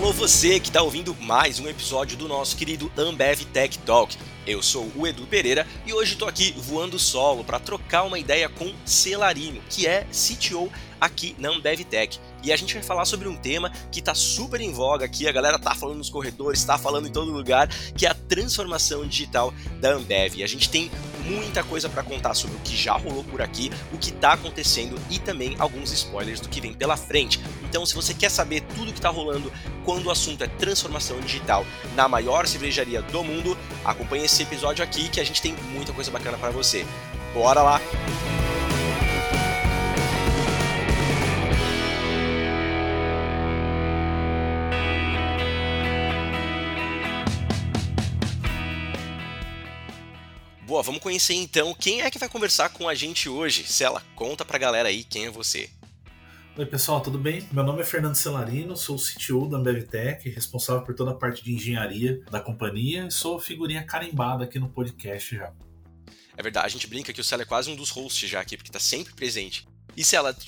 Alô você que está ouvindo mais um episódio do nosso querido Ambev Tech Talk. Eu sou o Edu Pereira e hoje estou aqui voando solo para trocar uma ideia com Celarino, que é CTO aqui na Ambev Tech. E a gente vai falar sobre um tema que está super em voga aqui, a galera tá falando nos corredores, está falando em todo lugar, que é a transformação digital da Ambev. A gente tem muita coisa para contar sobre o que já rolou por aqui, o que está acontecendo e também alguns spoilers do que vem pela frente. Então, se você quer saber tudo o que está rolando quando o assunto é transformação digital na maior cervejaria do mundo, acompanhe esse episódio aqui que a gente tem muita coisa bacana para você. Bora lá! Boa, vamos conhecer então quem é que vai conversar com a gente hoje. Cela, conta pra galera aí quem é você. Oi pessoal, tudo bem? Meu nome é Fernando Celarino, sou o CTO da AmbevTech, responsável por toda a parte de engenharia da companhia e sou figurinha carimbada aqui no podcast já. É verdade, a gente brinca que o Cela é quase um dos hosts já aqui, porque está sempre presente. E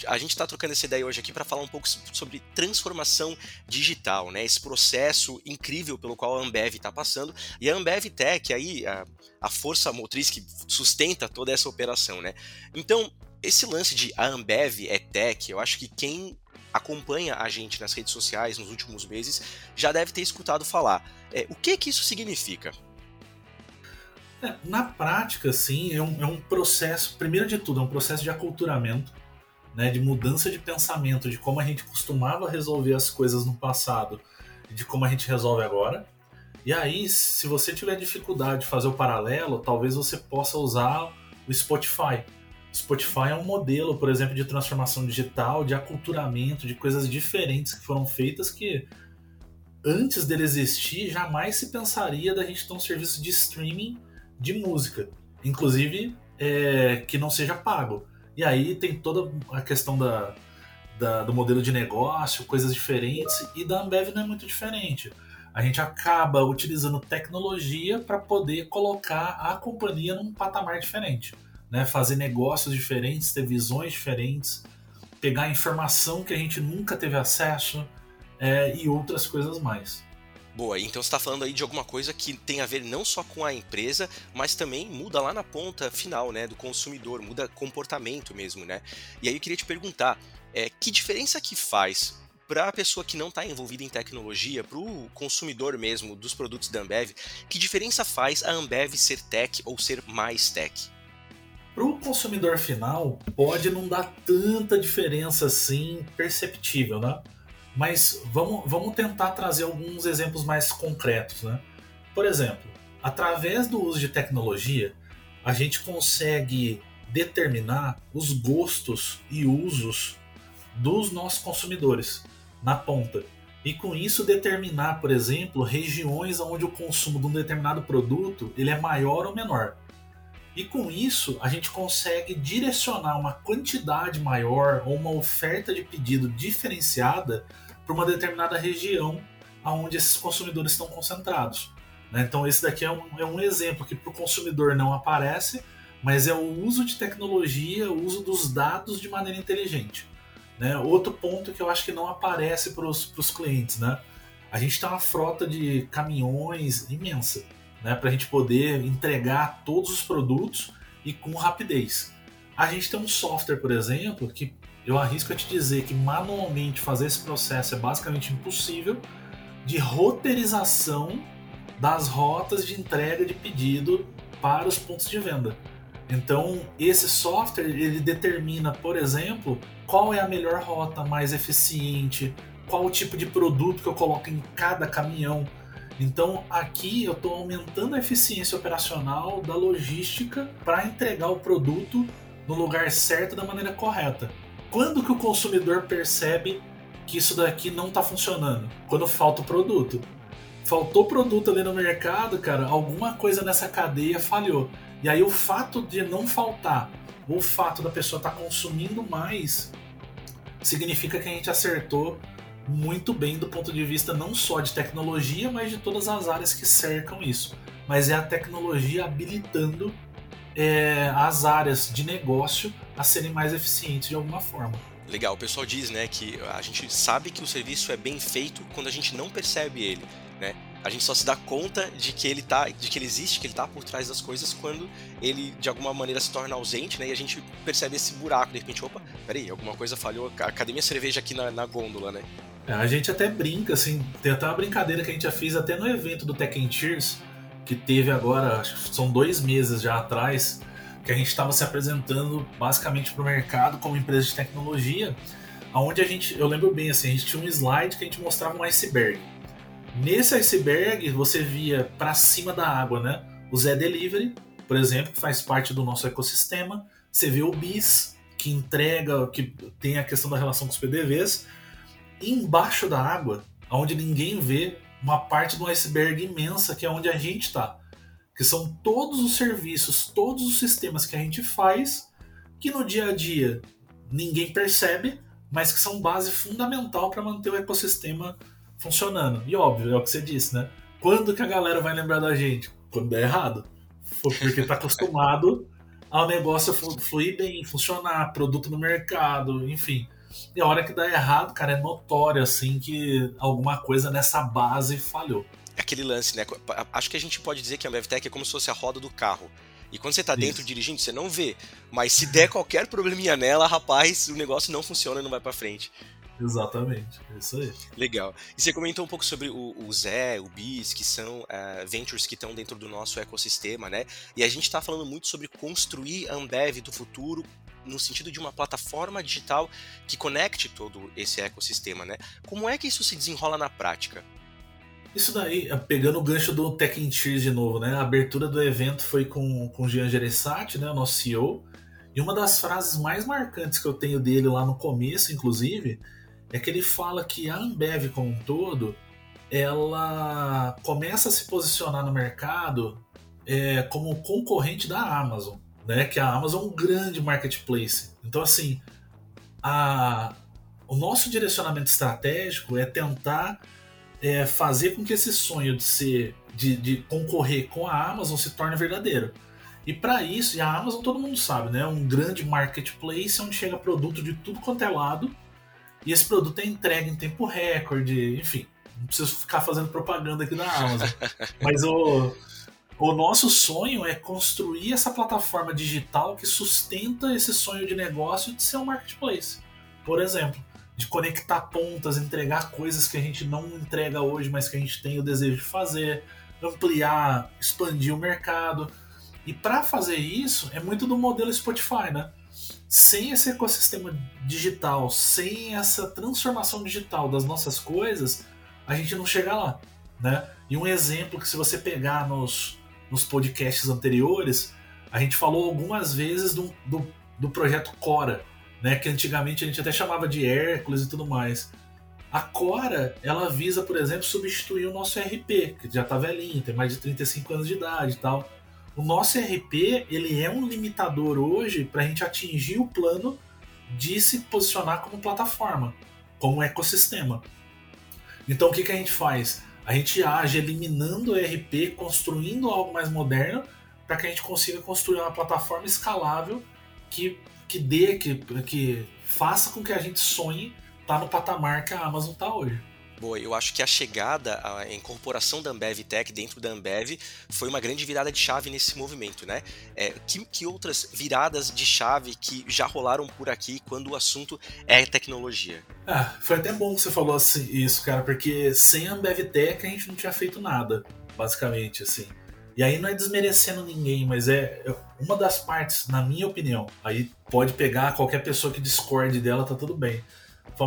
a gente está trocando essa ideia hoje aqui para falar um pouco sobre transformação digital, né? Esse processo incrível pelo qual a Ambev está passando. E a Ambev Tech, aí, a, a força motriz que sustenta toda essa operação, né? Então, esse lance de a Ambev é tech, eu acho que quem acompanha a gente nas redes sociais nos últimos meses já deve ter escutado falar. É, o que que isso significa? É, na prática, sim, é um, é um processo, primeiro de tudo, é um processo de aculturamento né, de mudança de pensamento, de como a gente costumava resolver as coisas no passado de como a gente resolve agora. E aí, se você tiver dificuldade de fazer o paralelo, talvez você possa usar o Spotify. O Spotify é um modelo, por exemplo, de transformação digital, de aculturamento, de coisas diferentes que foram feitas que antes dele existir jamais se pensaria da gente ter um serviço de streaming de música, inclusive é, que não seja pago. E aí tem toda a questão da, da, do modelo de negócio, coisas diferentes, e da Ambev não é muito diferente. A gente acaba utilizando tecnologia para poder colocar a companhia num patamar diferente, né? fazer negócios diferentes, ter visões diferentes, pegar informação que a gente nunca teve acesso é, e outras coisas mais. Boa, então você está falando aí de alguma coisa que tem a ver não só com a empresa, mas também muda lá na ponta final, né, do consumidor, muda comportamento mesmo, né? E aí eu queria te perguntar, é, que diferença que faz para a pessoa que não está envolvida em tecnologia, para o consumidor mesmo dos produtos da Ambev, que diferença faz a Ambev ser tech ou ser mais tech? Para o consumidor final, pode não dar tanta diferença assim perceptível, né? Mas vamos, vamos tentar trazer alguns exemplos mais concretos. Né? Por exemplo, através do uso de tecnologia, a gente consegue determinar os gostos e usos dos nossos consumidores na ponta. E com isso determinar, por exemplo, regiões onde o consumo de um determinado produto ele é maior ou menor. E com isso a gente consegue direcionar uma quantidade maior ou uma oferta de pedido diferenciada para uma determinada região onde esses consumidores estão concentrados. Né? Então esse daqui é um, é um exemplo que para o consumidor não aparece, mas é o uso de tecnologia, o uso dos dados de maneira inteligente. Né? Outro ponto que eu acho que não aparece para os clientes, né? A gente tem uma frota de caminhões imensa, né? Para a gente poder entregar todos os produtos e com rapidez. A gente tem um software, por exemplo, que eu arrisco a te dizer que manualmente fazer esse processo é basicamente impossível de roteirização das rotas de entrega de pedido para os pontos de venda. Então, esse software ele determina, por exemplo, qual é a melhor rota mais eficiente, qual o tipo de produto que eu coloco em cada caminhão. Então, aqui eu estou aumentando a eficiência operacional da logística para entregar o produto no lugar certo da maneira correta. Quando que o consumidor percebe que isso daqui não está funcionando? Quando falta o produto. Faltou produto ali no mercado, cara, alguma coisa nessa cadeia falhou. E aí o fato de não faltar, ou o fato da pessoa estar tá consumindo mais, significa que a gente acertou muito bem do ponto de vista não só de tecnologia, mas de todas as áreas que cercam isso. Mas é a tecnologia habilitando é, as áreas de negócio a serem mais eficientes de alguma forma. Legal, o pessoal diz, né, que a gente sabe que o serviço é bem feito quando a gente não percebe ele, né? A gente só se dá conta de que ele tá, de que ele existe, que ele tá por trás das coisas quando ele de alguma maneira se torna ausente, né? E a gente percebe esse buraco, de repente, opa, peraí, alguma coisa falhou, cadê minha cerveja aqui na, na gôndola, né? A gente até brinca, assim, tem até uma brincadeira que a gente já fez até no evento do Tech Cheers, que teve agora, acho que são dois meses já atrás, que a gente estava se apresentando basicamente para o mercado como empresa de tecnologia, aonde a gente, eu lembro bem assim, a gente tinha um slide que a gente mostrava um iceberg. Nesse iceberg você via para cima da água, né? O Zé Delivery, por exemplo, que faz parte do nosso ecossistema. Você vê o BIS, que entrega, que tem a questão da relação com os PDVs. Embaixo da água, onde ninguém vê, uma parte do iceberg imensa que é onde a gente está que são todos os serviços, todos os sistemas que a gente faz, que no dia a dia ninguém percebe, mas que são base fundamental para manter o ecossistema funcionando. E óbvio, é o que você disse, né? Quando que a galera vai lembrar da gente? Quando der errado. Porque está acostumado ao negócio fluir bem, funcionar, produto no mercado, enfim. E a hora que dá errado, cara, é notório assim que alguma coisa nessa base falhou aquele lance, né? Acho que a gente pode dizer que a BevTech é como se fosse a roda do carro. E quando você tá dentro Isso. dirigindo, você não vê. Mas se der qualquer probleminha nela, rapaz, o negócio não funciona e não vai para frente. Exatamente, é isso aí. Legal. E você comentou um pouco sobre o, o Zé, o Bis, que são uh, ventures que estão dentro do nosso ecossistema, né? E a gente está falando muito sobre construir a Ambev do futuro no sentido de uma plataforma digital que conecte todo esse ecossistema, né? Como é que isso se desenrola na prática? Isso daí, é, pegando o gancho do Tech in Cheers de novo, né? A abertura do evento foi com, com o Jean Gereissati, né? O nosso CEO. E uma das frases mais marcantes que eu tenho dele lá no começo, inclusive, é que ele fala que a Ambev como um todo, ela começa a se posicionar no mercado é, como concorrente da Amazon, né? Que a Amazon é um grande marketplace. Então, assim, a, o nosso direcionamento estratégico é tentar é, fazer com que esse sonho de ser de, de, concorrer com a Amazon se torne verdadeiro. E para isso, e a Amazon todo mundo sabe, né? É um grande marketplace onde chega produto de tudo quanto é lado. E esse produto é entregue em tempo recorde, enfim. Não preciso ficar fazendo propaganda aqui da Amazon. Mas o, o nosso sonho é construir essa plataforma digital que sustenta esse sonho de negócio de ser um marketplace. Por exemplo, de conectar pontas, entregar coisas que a gente não entrega hoje, mas que a gente tem o desejo de fazer, ampliar, expandir o mercado. E para fazer isso, é muito do modelo Spotify, né? Sem esse ecossistema digital, sem essa transformação digital das nossas coisas, a gente não chega lá, né? E um exemplo que se você pegar nos, nos podcasts anteriores, a gente falou algumas vezes do, do, do projeto Cora, né? Que antigamente a gente até chamava de Hércules e tudo mais. A Cora, ela visa, por exemplo, substituir o nosso RP, que já está velhinho, tem mais de 35 anos de idade e tal. O nosso RP, ele é um limitador hoje para a gente atingir o plano de se posicionar como plataforma, como ecossistema. Então o que, que a gente faz? A gente age eliminando o RP, construindo algo mais moderno, para que a gente consiga construir uma plataforma escalável que que dê, que, que faça com que a gente sonhe estar tá no patamar que a Amazon está hoje. Boa, eu acho que a chegada, a incorporação da Ambev Tech dentro da Ambev foi uma grande virada de chave nesse movimento, né? É, que, que outras viradas de chave que já rolaram por aqui quando o assunto é tecnologia? Ah, foi até bom que você falou assim, isso, cara, porque sem a Ambev Tech a gente não tinha feito nada, basicamente, assim. E aí não é desmerecendo ninguém, mas é uma das partes, na minha opinião, aí pode pegar qualquer pessoa que discorde dela, tá tudo bem.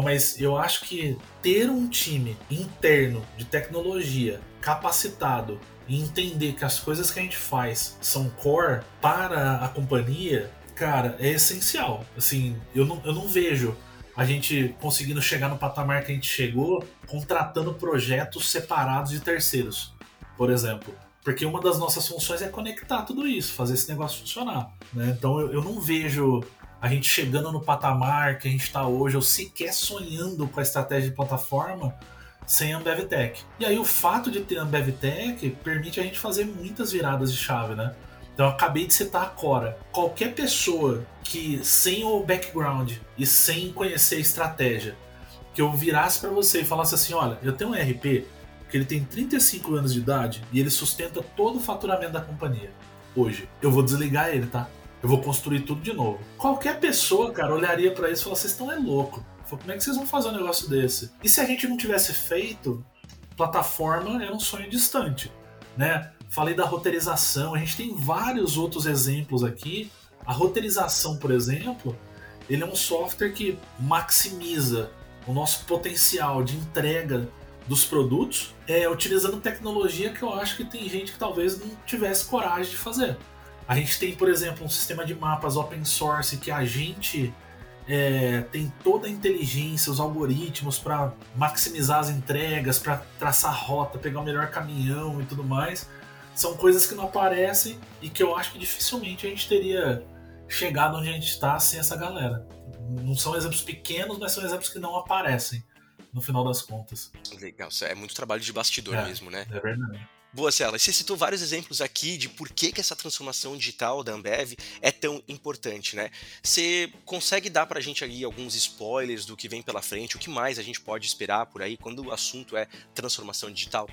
Mas eu acho que ter um time interno de tecnologia capacitado e entender que as coisas que a gente faz são core para a companhia, cara, é essencial. Assim, eu não, eu não vejo a gente conseguindo chegar no patamar que a gente chegou contratando projetos separados de terceiros, por exemplo. Porque uma das nossas funções é conectar tudo isso, fazer esse negócio funcionar. Né? Então eu, eu não vejo a gente chegando no patamar que a gente está hoje, ou sequer sonhando com a estratégia de plataforma, sem a Ambev Tech. E aí o fato de ter a Ambev Tech permite a gente fazer muitas viradas de chave, né? Então eu acabei de citar a Cora. Qualquer pessoa que sem o background e sem conhecer a estratégia, que eu virasse para você e falasse assim, olha, eu tenho um RP que ele tem 35 anos de idade e ele sustenta todo o faturamento da companhia hoje. Eu vou desligar ele, tá? Eu vou construir tudo de novo. Qualquer pessoa, cara, olharia para isso e falaria: vocês estão é louco. Como é que vocês vão fazer um negócio desse? E se a gente não tivesse feito, plataforma era um sonho distante, né? Falei da roteirização, a gente tem vários outros exemplos aqui. A roteirização, por exemplo, ele é um software que maximiza o nosso potencial de entrega dos produtos, é, utilizando tecnologia que eu acho que tem gente que talvez não tivesse coragem de fazer. A gente tem, por exemplo, um sistema de mapas open source que a gente é, tem toda a inteligência, os algoritmos para maximizar as entregas, para traçar rota, pegar o melhor caminhão e tudo mais. São coisas que não aparecem e que eu acho que dificilmente a gente teria chegado onde a gente está sem essa galera. Não são exemplos pequenos, mas são exemplos que não aparecem no final das contas. Legal, é muito trabalho de bastidor é, mesmo, né? É verdade. Boa, Cela. Você citou vários exemplos aqui de por que, que essa transformação digital da Ambev é tão importante, né? Você consegue dar pra gente aí alguns spoilers do que vem pela frente? O que mais a gente pode esperar por aí quando o assunto é transformação digital?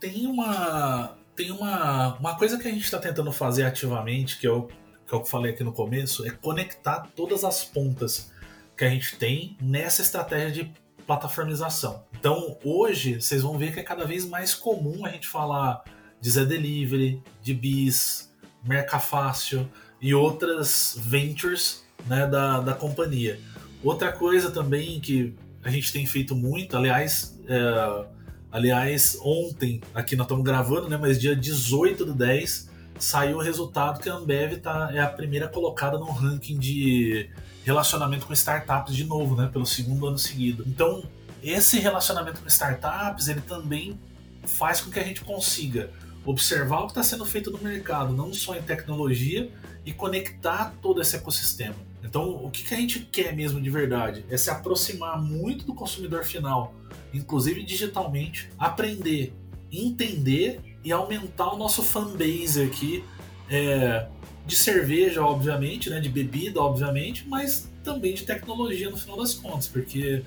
Tem uma, tem uma, uma coisa que a gente está tentando fazer ativamente, que eu, que eu falei aqui no começo, é conectar todas as pontas que a gente tem nessa estratégia de plataformização. Então, hoje, vocês vão ver que é cada vez mais comum a gente falar de Zé Delivery, de Bis, Mercafácil e outras ventures né, da, da companhia. Outra coisa também que a gente tem feito muito, aliás, é, aliás, ontem, aqui nós estamos gravando, né, mas dia 18 do 10, saiu o resultado que a Ambev tá, é a primeira colocada no ranking de relacionamento com startups de novo, né, pelo segundo ano seguido. Então, esse relacionamento com startups, ele também faz com que a gente consiga observar o que está sendo feito no mercado, não só em tecnologia, e conectar todo esse ecossistema. Então, o que, que a gente quer mesmo de verdade? É se aproximar muito do consumidor final, inclusive digitalmente, aprender, entender e aumentar o nosso fanbase aqui é, de cerveja, obviamente, né, de bebida, obviamente, mas também de tecnologia no final das contas, porque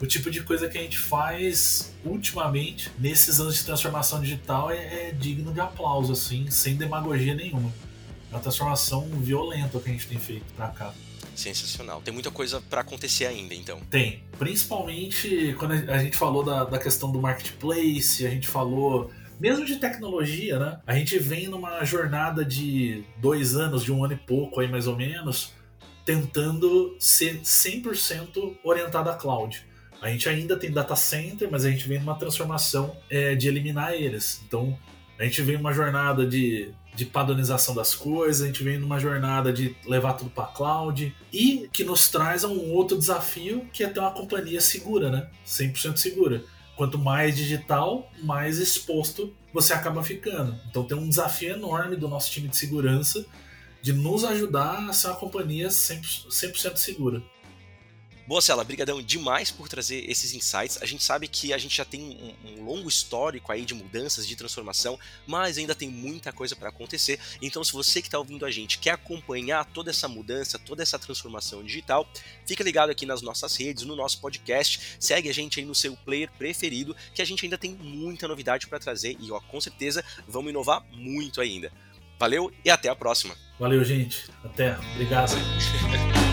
o tipo de coisa que a gente faz ultimamente nesses anos de transformação digital é, é digno de aplauso, assim, sem demagogia nenhuma. É uma transformação violenta que a gente tem feito para cá. Sensacional. Tem muita coisa para acontecer ainda, então. Tem. Principalmente quando a gente falou da, da questão do marketplace, a gente falou mesmo de tecnologia, né? A gente vem numa jornada de dois anos, de um ano e pouco aí mais ou menos, tentando ser 100% orientado a cloud. A gente ainda tem data center, mas a gente vem numa transformação é, de eliminar eles. Então, a gente vem numa jornada de, de padronização das coisas, a gente vem numa jornada de levar tudo para cloud e que nos traz a um outro desafio que é ter uma companhia segura, né? 100% segura. Quanto mais digital, mais exposto você acaba ficando. Então tem um desafio enorme do nosso time de segurança de nos ajudar a ser uma companhia 100%, 100 segura. Boa, Cela, brigadão demais por trazer esses insights. A gente sabe que a gente já tem um, um longo histórico aí de mudanças, de transformação, mas ainda tem muita coisa para acontecer. Então, se você que está ouvindo a gente quer acompanhar toda essa mudança, toda essa transformação digital, fica ligado aqui nas nossas redes, no nosso podcast, segue a gente aí no seu player preferido, que a gente ainda tem muita novidade para trazer e, ó, com certeza, vamos inovar muito ainda. Valeu e até a próxima. Valeu, gente. Até. Obrigado.